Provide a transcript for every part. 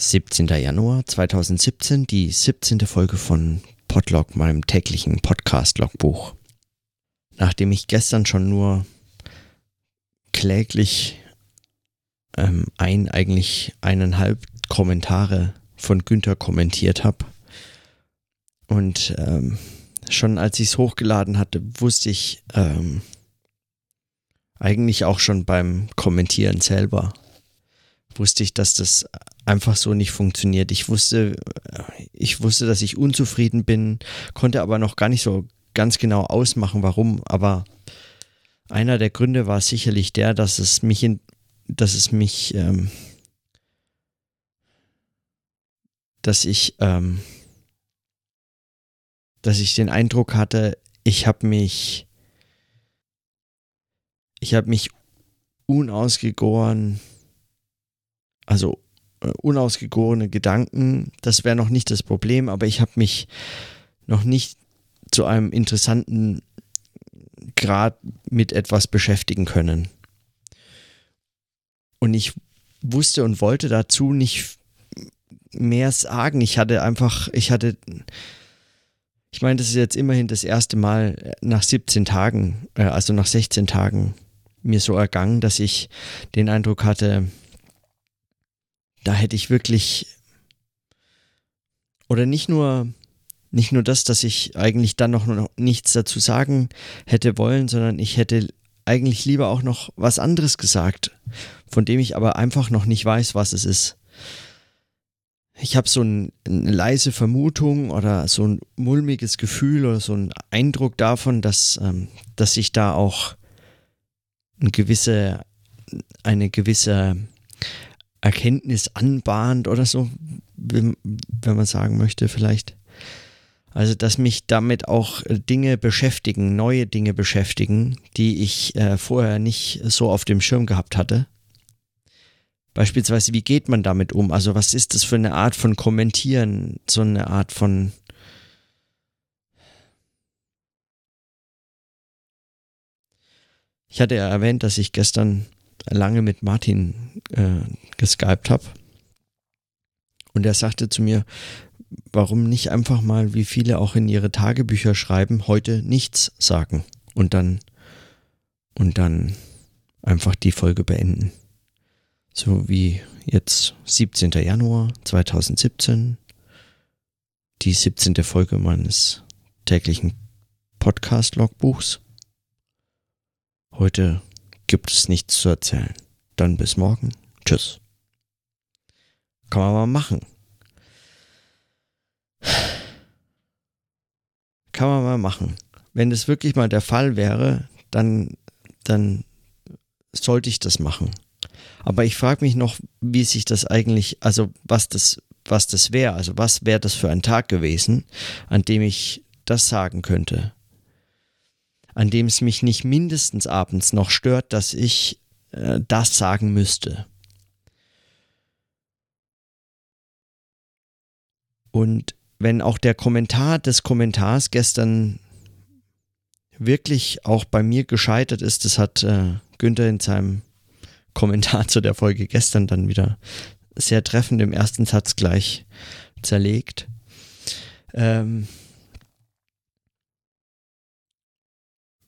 17. Januar 2017, die 17. Folge von Podlog, meinem täglichen Podcast-Logbuch. Nachdem ich gestern schon nur kläglich ähm, ein, eigentlich eineinhalb Kommentare von Günther kommentiert habe und ähm, schon als ich es hochgeladen hatte, wusste ich ähm, eigentlich auch schon beim Kommentieren selber, wusste ich, dass das einfach so nicht funktioniert. Ich wusste, ich wusste, dass ich unzufrieden bin, konnte aber noch gar nicht so ganz genau ausmachen, warum. Aber einer der Gründe war sicherlich der, dass es mich in, dass es mich, ähm, dass ich, ähm, dass ich den Eindruck hatte, ich habe mich, ich habe mich unausgegoren, also unausgegorene Gedanken, das wäre noch nicht das Problem, aber ich habe mich noch nicht zu einem interessanten Grad mit etwas beschäftigen können. Und ich wusste und wollte dazu nicht mehr sagen. Ich hatte einfach, ich hatte, ich meine, das ist jetzt immerhin das erste Mal nach 17 Tagen, äh, also nach 16 Tagen mir so ergangen, dass ich den Eindruck hatte, da hätte ich wirklich oder nicht nur nicht nur das, dass ich eigentlich dann noch, nichts dazu sagen hätte wollen, sondern ich hätte eigentlich lieber auch noch was anderes gesagt, von dem ich aber einfach noch nicht weiß, was es ist. Ich habe so ein, eine leise Vermutung oder so ein mulmiges Gefühl oder so einen Eindruck davon, dass, ähm, dass sich da auch eine gewisse, eine gewisse Erkenntnis anbahnt oder so, wenn, man sagen möchte, vielleicht. Also, dass mich damit auch Dinge beschäftigen, neue Dinge beschäftigen, die ich äh, vorher nicht so auf dem Schirm gehabt hatte. Beispielsweise, wie geht man damit um? Also, was ist das für eine Art von Kommentieren? So eine Art von. Ich hatte ja erwähnt, dass ich gestern lange mit Martin äh, geskypt habe. Und er sagte zu mir, warum nicht einfach mal, wie viele auch in ihre Tagebücher schreiben, heute nichts sagen und dann und dann einfach die Folge beenden. So wie jetzt 17. Januar 2017, die 17. Folge meines täglichen Podcast-Logbuchs. Heute gibt es nichts zu erzählen. Dann bis morgen. Tschüss. Kann man mal machen. Kann man mal machen. Wenn es wirklich mal der Fall wäre, dann, dann sollte ich das machen. Aber ich frage mich noch, wie sich das eigentlich, also was das, was das wäre, also was wäre das für ein Tag gewesen, an dem ich das sagen könnte an dem es mich nicht mindestens abends noch stört, dass ich äh, das sagen müsste. Und wenn auch der Kommentar des Kommentars gestern wirklich auch bei mir gescheitert ist, das hat äh, Günther in seinem Kommentar zu der Folge gestern dann wieder sehr treffend im ersten Satz gleich zerlegt. Ähm,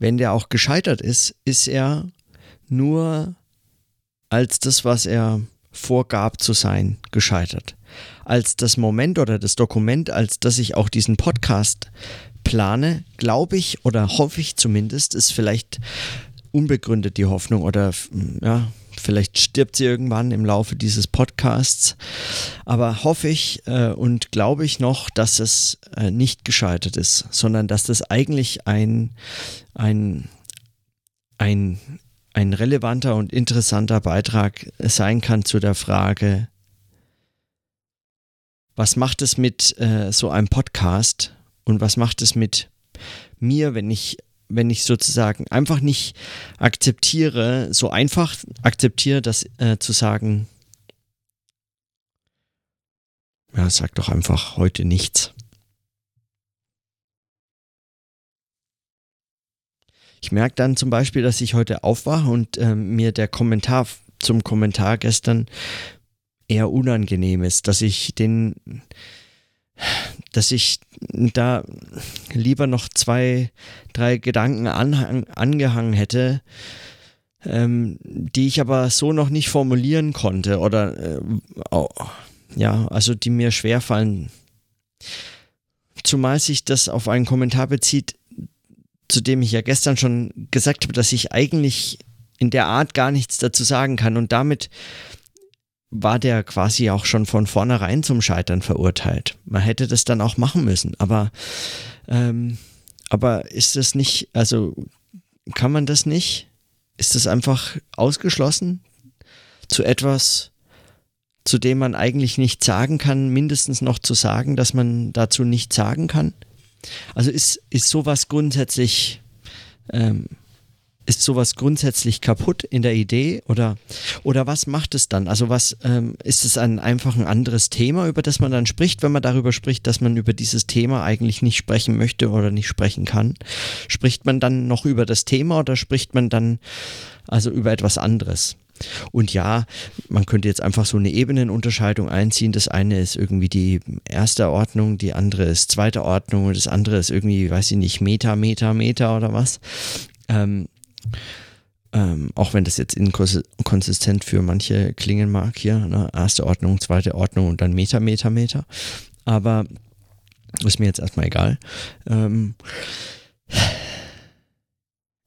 wenn der auch gescheitert ist, ist er nur als das, was er vorgab zu sein, gescheitert. Als das Moment oder das Dokument, als das ich auch diesen Podcast plane, glaube ich oder hoffe ich zumindest, ist vielleicht unbegründet die Hoffnung oder ja, Vielleicht stirbt sie irgendwann im Laufe dieses Podcasts. Aber hoffe ich äh, und glaube ich noch, dass es äh, nicht gescheitert ist, sondern dass das eigentlich ein, ein, ein, ein relevanter und interessanter Beitrag sein kann zu der Frage, was macht es mit äh, so einem Podcast und was macht es mit mir, wenn ich wenn ich sozusagen einfach nicht akzeptiere, so einfach akzeptiere, das äh, zu sagen, ja, sag doch einfach heute nichts. Ich merke dann zum Beispiel, dass ich heute aufwache und äh, mir der Kommentar zum Kommentar gestern eher unangenehm ist, dass ich den, dass ich da lieber noch zwei, drei Gedanken anhang, angehangen hätte, ähm, die ich aber so noch nicht formulieren konnte oder äh, oh, ja, also die mir schwerfallen. Zumal sich das auf einen Kommentar bezieht, zu dem ich ja gestern schon gesagt habe, dass ich eigentlich in der Art gar nichts dazu sagen kann und damit war der quasi auch schon von vornherein zum Scheitern verurteilt. Man hätte das dann auch machen müssen, aber ähm, aber ist das nicht, also kann man das nicht? Ist das einfach ausgeschlossen zu etwas, zu dem man eigentlich nichts sagen kann, mindestens noch zu sagen, dass man dazu nichts sagen kann? Also ist, ist sowas grundsätzlich, ähm, ist sowas grundsätzlich kaputt in der Idee oder, oder was macht es dann? Also was ähm, ist es ein einfach ein anderes Thema, über das man dann spricht, wenn man darüber spricht, dass man über dieses Thema eigentlich nicht sprechen möchte oder nicht sprechen kann? Spricht man dann noch über das Thema oder spricht man dann also über etwas anderes? Und ja, man könnte jetzt einfach so eine Ebenenunterscheidung einziehen. Das eine ist irgendwie die erste Ordnung, die andere ist zweite Ordnung und das andere ist irgendwie, weiß ich nicht, Meta, Meta, Meta oder was. Ähm, ähm, auch wenn das jetzt inkonsistent für manche klingen mag hier, ne? erste Ordnung, zweite Ordnung und dann Meta, Meta, Meta. Aber ist mir jetzt erstmal egal. Ähm,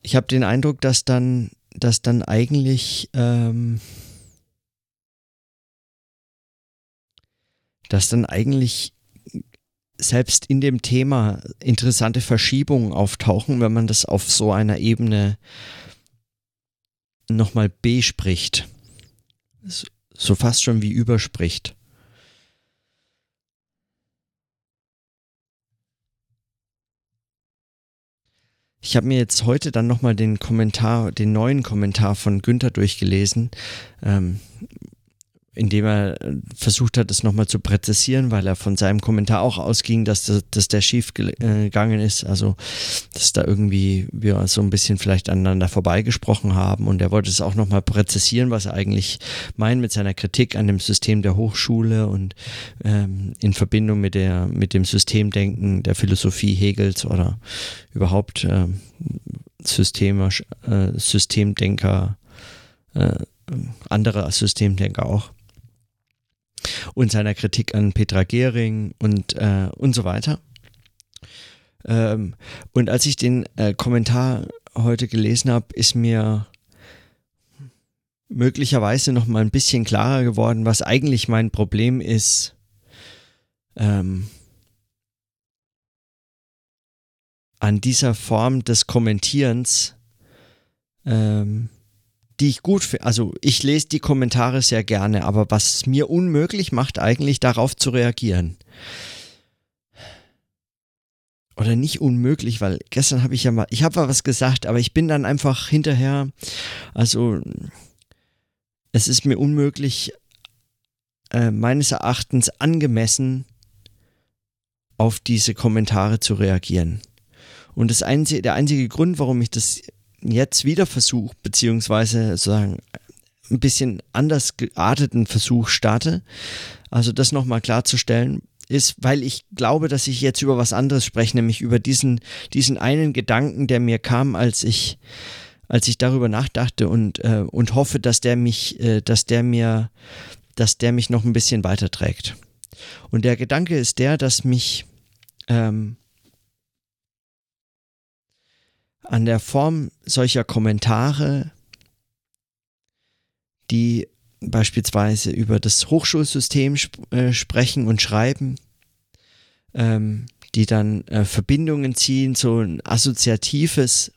ich habe den Eindruck, dass dann dass dann eigentlich ähm, dass dann eigentlich selbst in dem Thema interessante Verschiebungen auftauchen, wenn man das auf so einer Ebene nochmal bespricht. So fast schon wie überspricht. Ich habe mir jetzt heute dann nochmal den Kommentar, den neuen Kommentar von Günther durchgelesen, ähm, indem er äh, versucht hat, es nochmal zu präzisieren, weil er von seinem Kommentar auch ausging, dass, das, dass der schief äh, gegangen ist. Also, dass da irgendwie wir so ein bisschen vielleicht aneinander vorbeigesprochen haben. Und er wollte es auch nochmal präzisieren, was er eigentlich meint mit seiner Kritik an dem System der Hochschule und ähm, in Verbindung mit, der, mit dem Systemdenken der Philosophie Hegels oder überhaupt äh, Systeme, äh, Systemdenker, äh, andere Systemdenker auch und seiner Kritik an Petra Gehring und, äh, und so weiter. Ähm, und als ich den äh, Kommentar heute gelesen habe, ist mir möglicherweise noch mal ein bisschen klarer geworden, was eigentlich mein Problem ist. Ähm, an dieser Form des Kommentierens, ähm, die ich gut finde. Also ich lese die Kommentare sehr gerne, aber was es mir unmöglich macht, eigentlich darauf zu reagieren. Oder nicht unmöglich, weil gestern habe ich ja mal, ich habe mal was gesagt, aber ich bin dann einfach hinterher, also es ist mir unmöglich, äh, meines Erachtens angemessen auf diese Kommentare zu reagieren. Und das einzige, der einzige Grund, warum ich das jetzt wieder Versuch, beziehungsweise sozusagen ein bisschen anders gearteten Versuch starte, also das nochmal klarzustellen, ist, weil ich glaube, dass ich jetzt über was anderes spreche, nämlich über diesen, diesen einen Gedanken, der mir kam, als ich, als ich darüber nachdachte und, äh, und hoffe, dass der mich, äh, dass der mir, dass der mich noch ein bisschen weiterträgt. Und der Gedanke ist der, dass mich ähm, an der Form solcher Kommentare, die beispielsweise über das Hochschulsystem sp äh, sprechen und schreiben, ähm, die dann äh, Verbindungen ziehen, so ein assoziatives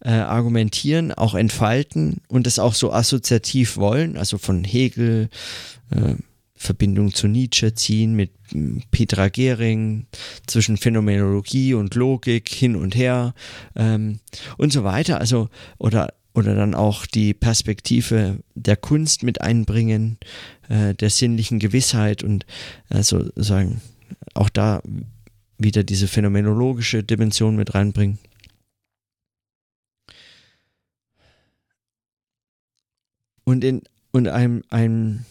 äh, Argumentieren auch entfalten und es auch so assoziativ wollen, also von Hegel, äh, Verbindung zu Nietzsche ziehen mit Petra Gehring, zwischen Phänomenologie und Logik hin und her ähm, und so weiter. Also, oder, oder dann auch die Perspektive der Kunst mit einbringen, äh, der sinnlichen Gewissheit und also sagen, auch da wieder diese phänomenologische Dimension mit reinbringen. Und in und einem, einem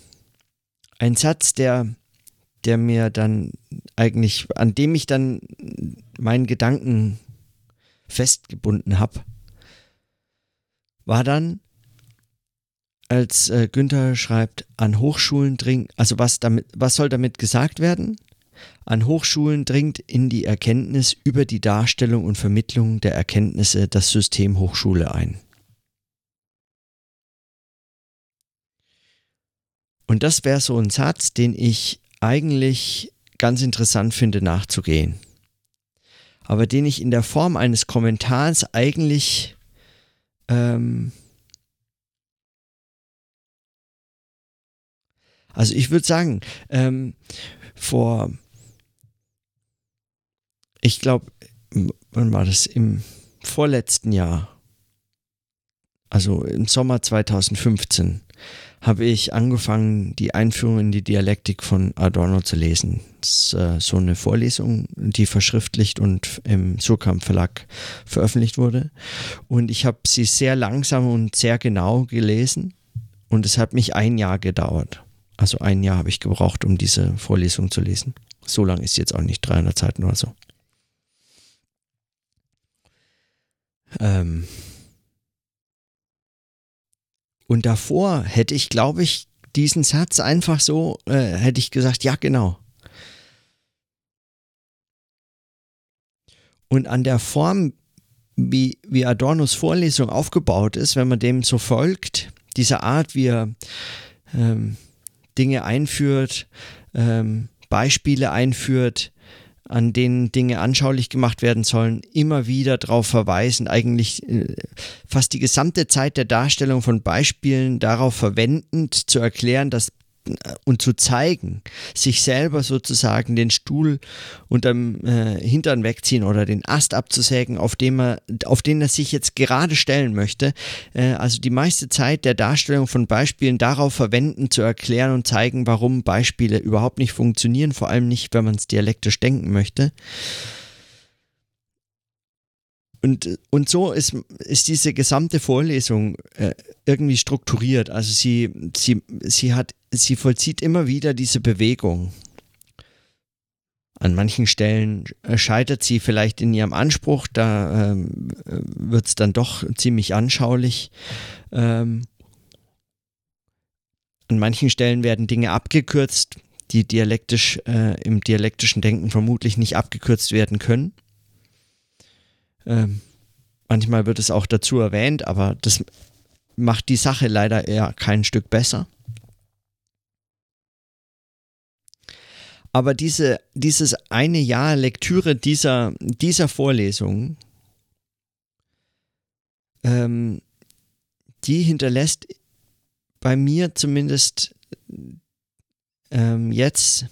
ein Satz, der, der mir dann eigentlich, an dem ich dann meinen Gedanken festgebunden habe, war dann, als äh, Günther schreibt, an Hochschulen dringt, also was damit, was soll damit gesagt werden? An Hochschulen dringt in die Erkenntnis über die Darstellung und Vermittlung der Erkenntnisse das System Hochschule ein. Und das wäre so ein Satz, den ich eigentlich ganz interessant finde nachzugehen. Aber den ich in der Form eines Kommentars eigentlich ähm, also ich würde sagen, ähm, vor ich glaube, wann war das? Im vorletzten Jahr, also im Sommer 2015, habe ich angefangen, die Einführung in die Dialektik von Adorno zu lesen. Das ist äh, so eine Vorlesung, die verschriftlicht und im Surkamp Verlag veröffentlicht wurde. Und ich habe sie sehr langsam und sehr genau gelesen. Und es hat mich ein Jahr gedauert. Also ein Jahr habe ich gebraucht, um diese Vorlesung zu lesen. So lang ist jetzt auch nicht 300 Seiten oder so. Ähm und davor hätte ich, glaube ich, diesen Satz einfach so, äh, hätte ich gesagt, ja, genau. Und an der Form, wie, wie Adornos Vorlesung aufgebaut ist, wenn man dem so folgt, dieser Art, wie er ähm, Dinge einführt, ähm, Beispiele einführt, an denen Dinge anschaulich gemacht werden sollen, immer wieder darauf verweisen, eigentlich äh, fast die gesamte Zeit der Darstellung von Beispielen darauf verwendend zu erklären, dass und zu zeigen, sich selber sozusagen den Stuhl unterm äh, Hintern wegziehen oder den Ast abzusägen, auf dem er, auf den er sich jetzt gerade stellen möchte. Äh, also die meiste Zeit der Darstellung von Beispielen darauf verwenden, zu erklären und zeigen, warum Beispiele überhaupt nicht funktionieren, vor allem nicht, wenn man es dialektisch denken möchte. Und, und so ist, ist diese gesamte Vorlesung äh, irgendwie strukturiert. Also sie, sie, sie hat, sie vollzieht immer wieder diese Bewegung. An manchen Stellen scheitert sie vielleicht in ihrem Anspruch, da ähm, wird es dann doch ziemlich anschaulich. Ähm, an manchen Stellen werden Dinge abgekürzt, die dialektisch äh, im dialektischen Denken vermutlich nicht abgekürzt werden können. Ähm, manchmal wird es auch dazu erwähnt, aber das macht die Sache leider eher kein Stück besser. Aber diese, dieses eine Jahr Lektüre dieser, dieser Vorlesung, ähm, die hinterlässt bei mir zumindest ähm, jetzt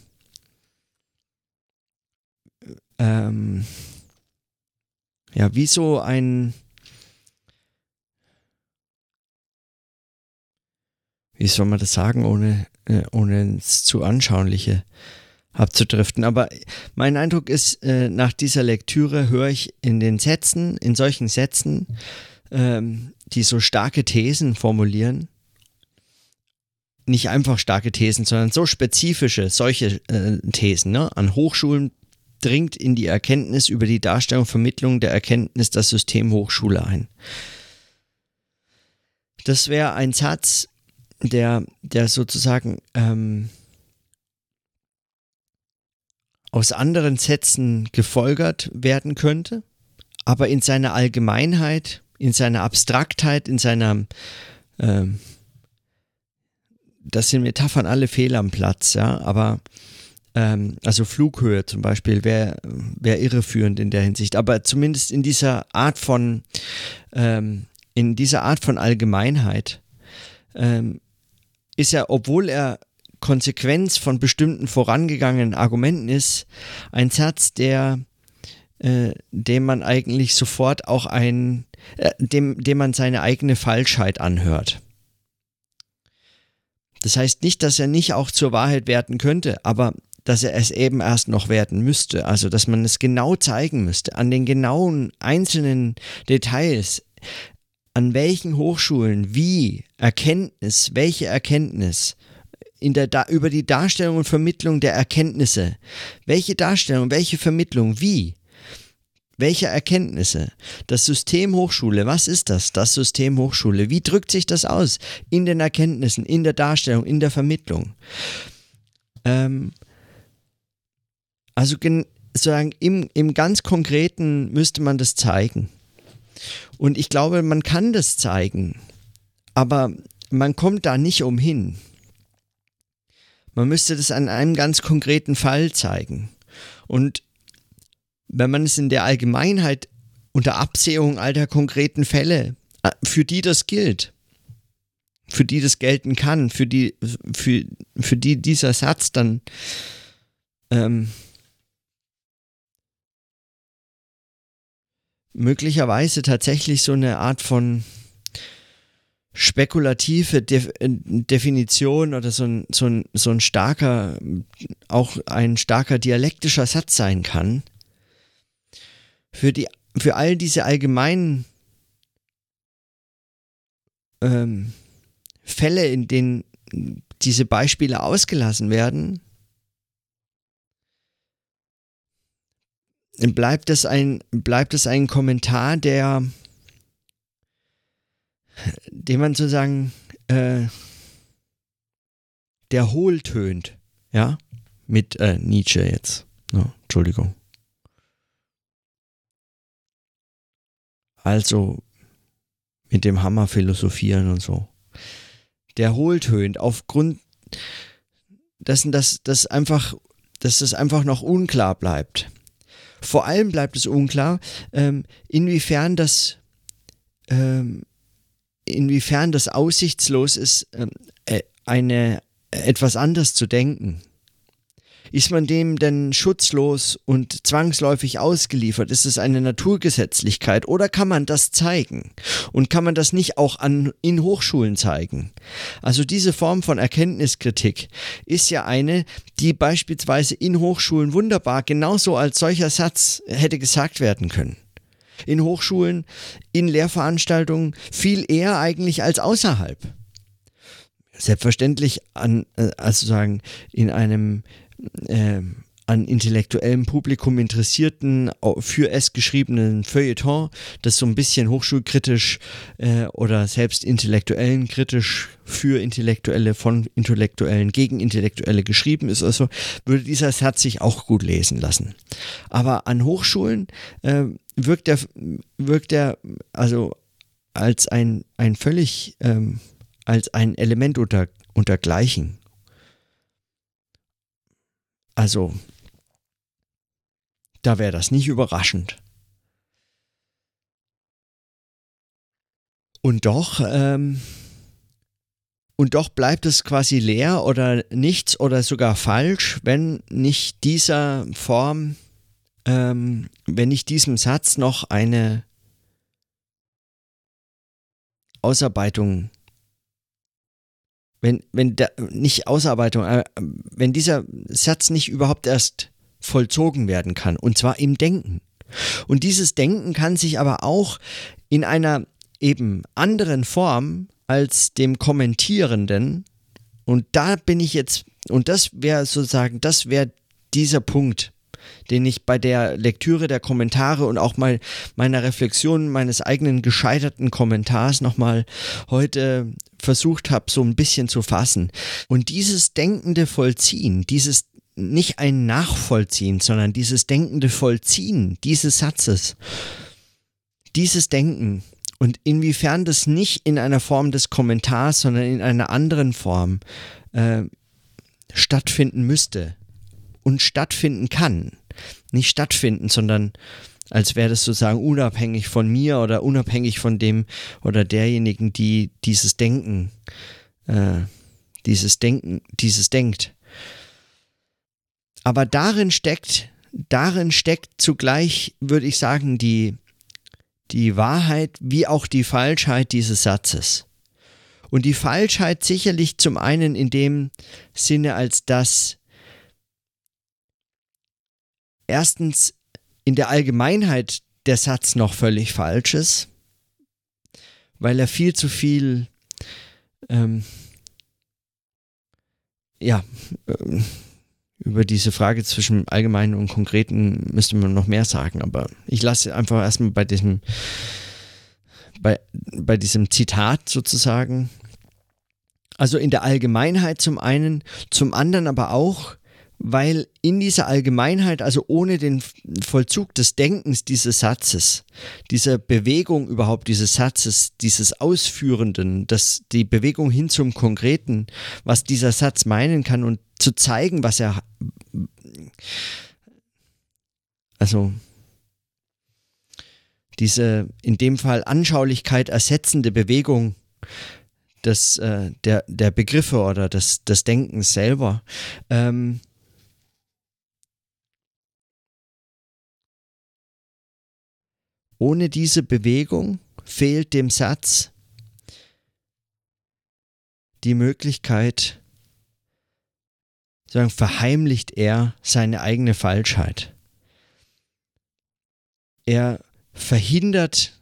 ähm, ja, wie so ein, wie soll man das sagen, ohne, äh, ohne es zu anschauliche abzudriften. Aber mein Eindruck ist, äh, nach dieser Lektüre höre ich in den Sätzen, in solchen Sätzen, ähm, die so starke Thesen formulieren, nicht einfach starke Thesen, sondern so spezifische, solche äh, Thesen. Ne? An Hochschulen dringt in die Erkenntnis über die Darstellung und Vermittlung der Erkenntnis das System Hochschule ein. Das wäre ein Satz, der, der sozusagen ähm, aus anderen Sätzen gefolgert werden könnte, aber in seiner Allgemeinheit, in seiner Abstraktheit, in seiner ähm, das sind Metaphern alle fehl am Platz, ja, aber ähm, also Flughöhe zum Beispiel wäre wär irreführend in der Hinsicht. Aber zumindest in dieser Art von, ähm, in dieser Art von Allgemeinheit ähm, ist er, obwohl er Konsequenz von bestimmten vorangegangenen Argumenten ist, ein Satz, der äh, dem man eigentlich sofort auch ein, äh, dem, dem man seine eigene Falschheit anhört. Das heißt nicht, dass er nicht auch zur Wahrheit werden könnte, aber dass er es eben erst noch werden müsste. Also, dass man es genau zeigen müsste, an den genauen einzelnen Details, an welchen Hochschulen, wie, Erkenntnis, welche Erkenntnis, in der über die Darstellung und Vermittlung der Erkenntnisse. Welche Darstellung, welche Vermittlung, wie? Welche Erkenntnisse? Das System Hochschule, was ist das? Das System Hochschule. Wie drückt sich das aus? In den Erkenntnissen, in der Darstellung, in der Vermittlung. Ähm, also sozusagen im, im ganz Konkreten müsste man das zeigen. Und ich glaube, man kann das zeigen, aber man kommt da nicht umhin. Man müsste das an einem ganz konkreten Fall zeigen. Und wenn man es in der Allgemeinheit unter Absehung all der konkreten Fälle, äh, für die das gilt, für die das gelten kann, für die, für, für die dieser Satz dann ähm, möglicherweise tatsächlich so eine Art von spekulative De Definition oder so ein, so, ein, so ein starker, auch ein starker dialektischer Satz sein kann, für, die, für all diese allgemeinen ähm, Fälle, in denen diese Beispiele ausgelassen werden, bleibt es ein, bleibt es ein Kommentar, der, den man sozusagen, äh, der hohl tönt, ja, mit äh, Nietzsche jetzt. No, Entschuldigung. Also mit dem Hammer philosophieren und so. Der hohl tönt aufgrund dessen, dass das einfach, dass das einfach noch unklar bleibt. Vor allem bleibt es unklar, ähm, inwiefern das ähm, inwiefern das aussichtslos ist, ähm, äh, eine etwas anders zu denken. Ist man dem denn schutzlos und zwangsläufig ausgeliefert? Ist es eine Naturgesetzlichkeit oder kann man das zeigen? Und kann man das nicht auch an, in Hochschulen zeigen? Also diese Form von Erkenntniskritik ist ja eine, die beispielsweise in Hochschulen wunderbar genauso als solcher Satz hätte gesagt werden können in Hochschulen, in Lehrveranstaltungen viel eher eigentlich als außerhalb. Selbstverständlich an, äh, also sagen, in einem äh, an intellektuellem Publikum interessierten, für es geschriebenen Feuilleton, das so ein bisschen hochschulkritisch äh, oder selbst intellektuellen kritisch für Intellektuelle, von Intellektuellen gegen Intellektuelle geschrieben ist, also würde dieser Satz sich auch gut lesen lassen. Aber an Hochschulen äh, wirkt er, wirkt er also als ein, ein völlig, ähm, als ein Element unter, untergleichen also, da wäre das nicht überraschend. Und doch, ähm, und doch bleibt es quasi leer oder nichts oder sogar falsch, wenn nicht dieser Form, ähm, wenn nicht diesem Satz noch eine Ausarbeitung wenn, wenn der, nicht Ausarbeitung, äh, wenn dieser Satz nicht überhaupt erst vollzogen werden kann, und zwar im Denken. Und dieses Denken kann sich aber auch in einer eben anderen Form als dem Kommentierenden, und da bin ich jetzt, und das wäre sozusagen, das wäre dieser Punkt, den ich bei der Lektüre der Kommentare und auch mal meiner Reflexion meines eigenen gescheiterten Kommentars nochmal heute versucht habe, so ein bisschen zu fassen. Und dieses denkende Vollziehen, dieses nicht ein Nachvollziehen, sondern dieses denkende Vollziehen dieses Satzes, dieses Denken und inwiefern das nicht in einer Form des Kommentars, sondern in einer anderen Form äh, stattfinden müsste und stattfinden kann. Nicht stattfinden, sondern als wäre das sozusagen unabhängig von mir oder unabhängig von dem oder derjenigen, die dieses Denken, äh, dieses Denken, dieses denkt. Aber darin steckt, darin steckt zugleich, würde ich sagen, die, die Wahrheit wie auch die Falschheit dieses Satzes. Und die Falschheit sicherlich zum einen in dem Sinne, als dass erstens in der Allgemeinheit der Satz noch völlig falsch ist, weil er viel zu viel ähm, ja, äh, über diese Frage zwischen allgemeinen und konkreten müsste man noch mehr sagen, aber ich lasse einfach erstmal bei diesem, bei, bei diesem Zitat sozusagen. Also in der Allgemeinheit zum einen, zum anderen aber auch, weil in dieser Allgemeinheit, also ohne den Vollzug des Denkens dieses Satzes, dieser Bewegung überhaupt dieses Satzes, dieses Ausführenden, das, die Bewegung hin zum Konkreten, was dieser Satz meinen kann und zu zeigen, was er, also diese in dem Fall Anschaulichkeit ersetzende Bewegung des, äh, der, der Begriffe oder des, des Denkens selber, ähm, Ohne diese Bewegung fehlt dem Satz die Möglichkeit, sagen, verheimlicht er seine eigene Falschheit. Er verhindert,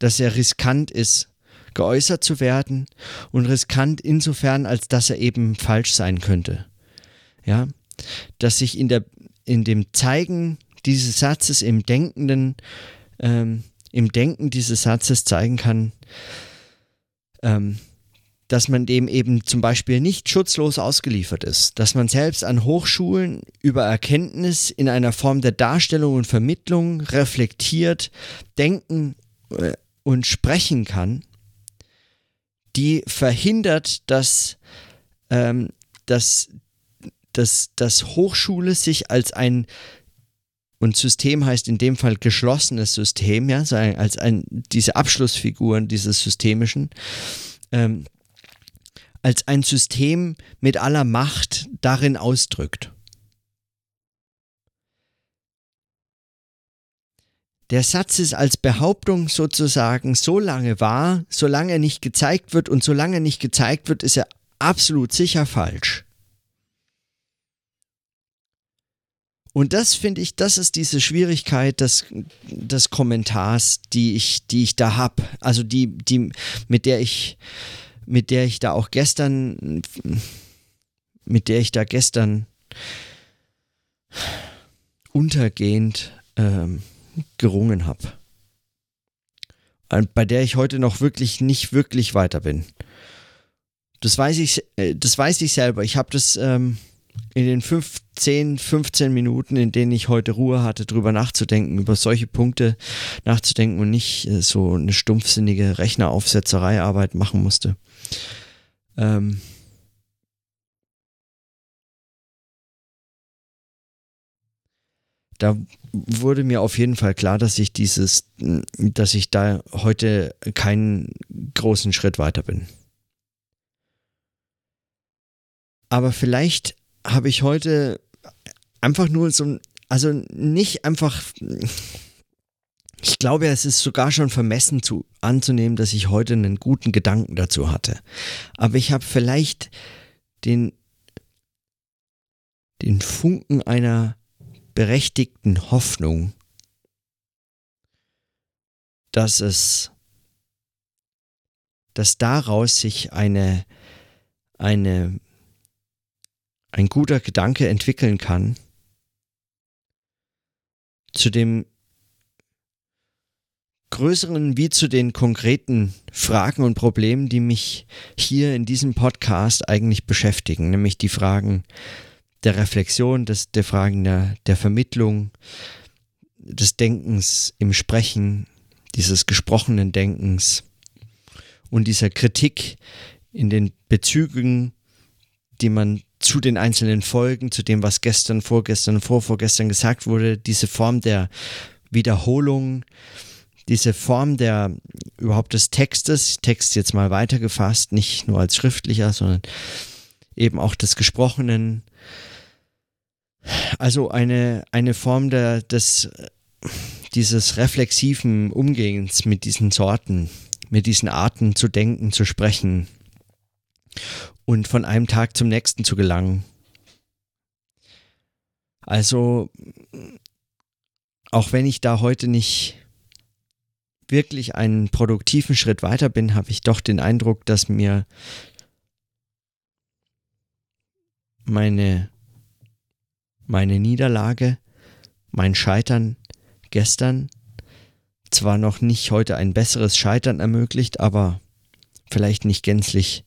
dass er riskant ist, geäußert zu werden und riskant insofern, als dass er eben falsch sein könnte. Ja, dass sich in, der, in dem Zeigen dieses Satzes im Denkenden ähm, im Denken dieses Satzes zeigen kann, ähm, dass man dem eben zum Beispiel nicht schutzlos ausgeliefert ist, dass man selbst an Hochschulen über Erkenntnis in einer Form der Darstellung und Vermittlung reflektiert, denken äh, und sprechen kann, die verhindert, dass, ähm, dass, dass, dass Hochschule sich als ein und System heißt in dem Fall geschlossenes System, ja, so ein, als ein, diese Abschlussfiguren dieses Systemischen, ähm, als ein System mit aller Macht darin ausdrückt. Der Satz ist als Behauptung sozusagen so lange wahr, solange er nicht gezeigt wird und solange er nicht gezeigt wird, ist er absolut sicher falsch. Und das finde ich, das ist diese Schwierigkeit des, des Kommentars, die ich, die ich da habe. Also die, die, mit der ich, mit der ich da auch gestern, mit der ich da gestern untergehend ähm, gerungen habe. Bei der ich heute noch wirklich nicht wirklich weiter bin. Das weiß ich, äh, das weiß ich selber. Ich habe das ähm, in den 15, 15 Minuten, in denen ich heute Ruhe hatte, drüber nachzudenken, über solche Punkte nachzudenken und nicht äh, so eine stumpfsinnige Rechneraufsetzereiarbeit machen musste. Ähm da wurde mir auf jeden Fall klar, dass ich dieses, dass ich da heute keinen großen Schritt weiter bin. Aber vielleicht habe ich heute einfach nur so, also nicht einfach, ich glaube, es ist sogar schon vermessen zu, anzunehmen, dass ich heute einen guten Gedanken dazu hatte. Aber ich habe vielleicht den, den Funken einer berechtigten Hoffnung, dass es, dass daraus sich eine, eine ein guter Gedanke entwickeln kann, zu dem größeren wie zu den konkreten Fragen und Problemen, die mich hier in diesem Podcast eigentlich beschäftigen, nämlich die Fragen der Reflexion, des, der Fragen der, der Vermittlung, des Denkens im Sprechen, dieses gesprochenen Denkens und dieser Kritik in den Bezügen, die man zu den einzelnen Folgen, zu dem, was gestern, vorgestern, vorvorgestern gesagt wurde, diese Form der Wiederholung, diese Form der überhaupt des Textes, Text jetzt mal weitergefasst, nicht nur als schriftlicher, sondern eben auch des Gesprochenen. Also eine, eine Form der, des, dieses reflexiven Umgehens mit diesen Sorten, mit diesen Arten zu denken, zu sprechen und von einem Tag zum nächsten zu gelangen. Also, auch wenn ich da heute nicht wirklich einen produktiven Schritt weiter bin, habe ich doch den Eindruck, dass mir meine, meine Niederlage, mein Scheitern gestern zwar noch nicht heute ein besseres Scheitern ermöglicht, aber vielleicht nicht gänzlich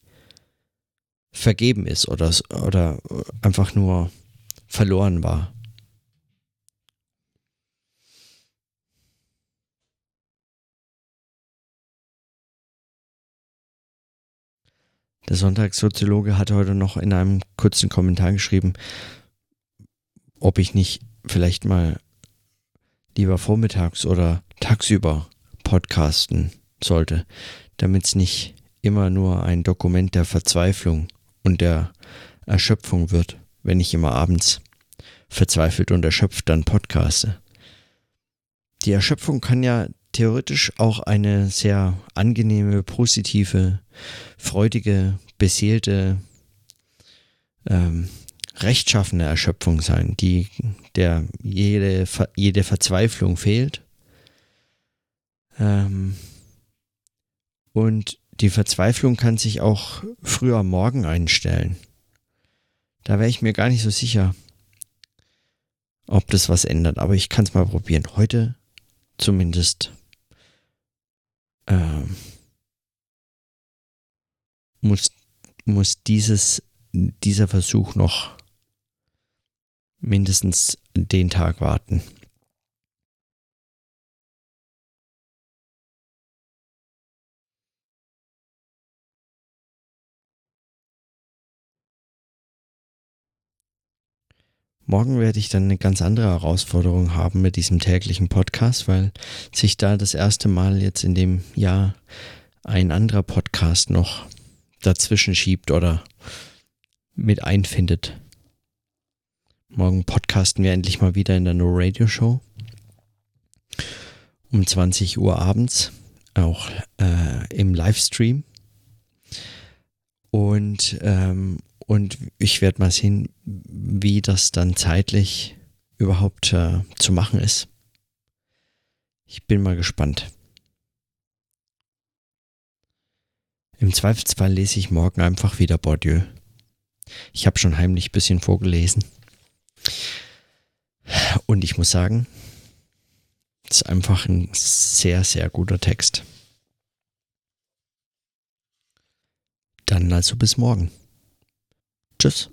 vergeben ist oder, oder einfach nur verloren war. Der Sonntagssoziologe hat heute noch in einem kurzen Kommentar geschrieben, ob ich nicht vielleicht mal lieber vormittags oder tagsüber podcasten sollte, damit es nicht immer nur ein Dokument der Verzweiflung und der Erschöpfung wird, wenn ich immer abends verzweifelt und erschöpft dann podcaste. Die Erschöpfung kann ja theoretisch auch eine sehr angenehme, positive, freudige, beseelte, ähm, rechtschaffene Erschöpfung sein, die der jede, jede Verzweiflung fehlt. Ähm, und die Verzweiflung kann sich auch früher Morgen einstellen. Da wäre ich mir gar nicht so sicher, ob das was ändert, aber ich kann es mal probieren. Heute zumindest äh, muss, muss dieses, dieser Versuch noch mindestens den Tag warten. Morgen werde ich dann eine ganz andere Herausforderung haben mit diesem täglichen Podcast, weil sich da das erste Mal jetzt in dem Jahr ein anderer Podcast noch dazwischen schiebt oder mit einfindet. Morgen podcasten wir endlich mal wieder in der No Radio Show um 20 Uhr abends, auch äh, im Livestream. Und ähm, und ich werde mal sehen, wie das dann zeitlich überhaupt äh, zu machen ist. Ich bin mal gespannt. Im Zweifelsfall lese ich morgen einfach wieder Bourdieu. Ich habe schon heimlich ein bisschen vorgelesen. Und ich muss sagen, es ist einfach ein sehr, sehr guter Text. Dann also bis morgen. Tschüss.